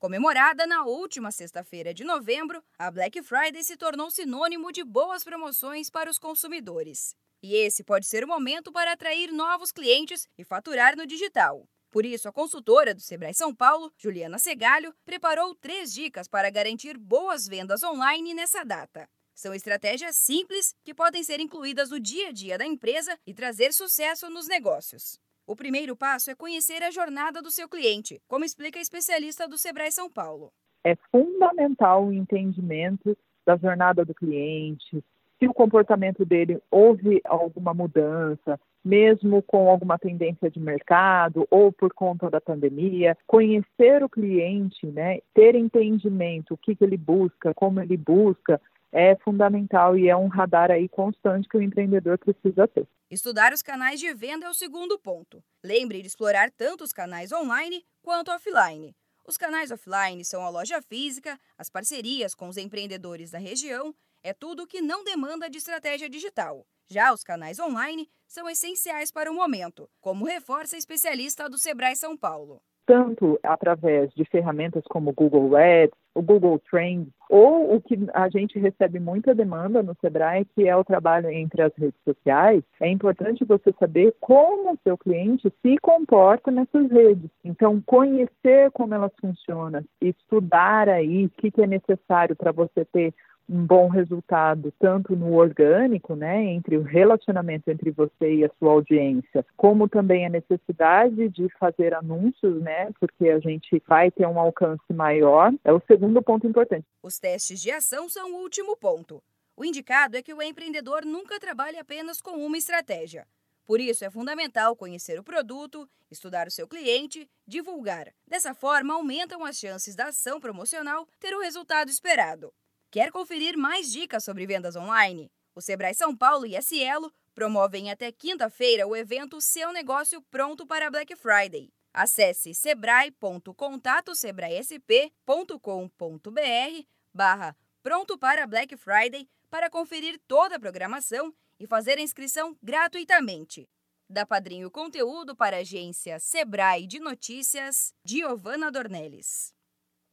Comemorada na última sexta-feira de novembro, a Black Friday se tornou sinônimo de boas promoções para os consumidores. E esse pode ser o momento para atrair novos clientes e faturar no digital. Por isso, a consultora do Sebrae São Paulo, Juliana Segalho, preparou três dicas para garantir boas vendas online nessa data. São estratégias simples que podem ser incluídas no dia a dia da empresa e trazer sucesso nos negócios. O primeiro passo é conhecer a jornada do seu cliente, como explica a especialista do Sebrae São Paulo. É fundamental o entendimento da jornada do cliente, se o comportamento dele houve alguma mudança, mesmo com alguma tendência de mercado ou por conta da pandemia, conhecer o cliente, né, ter entendimento o que, que ele busca, como ele busca, é fundamental e é um radar aí constante que o empreendedor precisa ter. Estudar os canais de venda é o segundo ponto. Lembre de explorar tanto os canais online quanto offline. Os canais offline são a loja física, as parcerias com os empreendedores da região, é tudo que não demanda de estratégia digital. Já os canais online são essenciais para o momento, como reforça a especialista do Sebrae São Paulo tanto através de ferramentas como Google Ads, o Google Trends, ou o que a gente recebe muita demanda no Sebrae, que é o trabalho entre as redes sociais, é importante você saber como o seu cliente se comporta nessas redes. Então, conhecer como elas funcionam, estudar aí o que, que é necessário para você ter um bom resultado tanto no orgânico, né, entre o relacionamento entre você e a sua audiência, como também a necessidade de fazer anúncios, né, porque a gente vai ter um alcance maior, é o segundo ponto importante. Os testes de ação são o último ponto. O indicado é que o empreendedor nunca trabalhe apenas com uma estratégia. Por isso, é fundamental conhecer o produto, estudar o seu cliente, divulgar. Dessa forma, aumentam as chances da ação promocional ter o resultado esperado. Quer conferir mais dicas sobre vendas online? O Sebrae São Paulo e a Cielo promovem até quinta-feira o evento Seu Negócio Pronto para Black Friday. Acesse sebrae.contatosebraesp.com.br barra Pronto para Black Friday para conferir toda a programação e fazer a inscrição gratuitamente. Da Padrinho Conteúdo para a agência Sebrae de Notícias, Giovana Dornelles.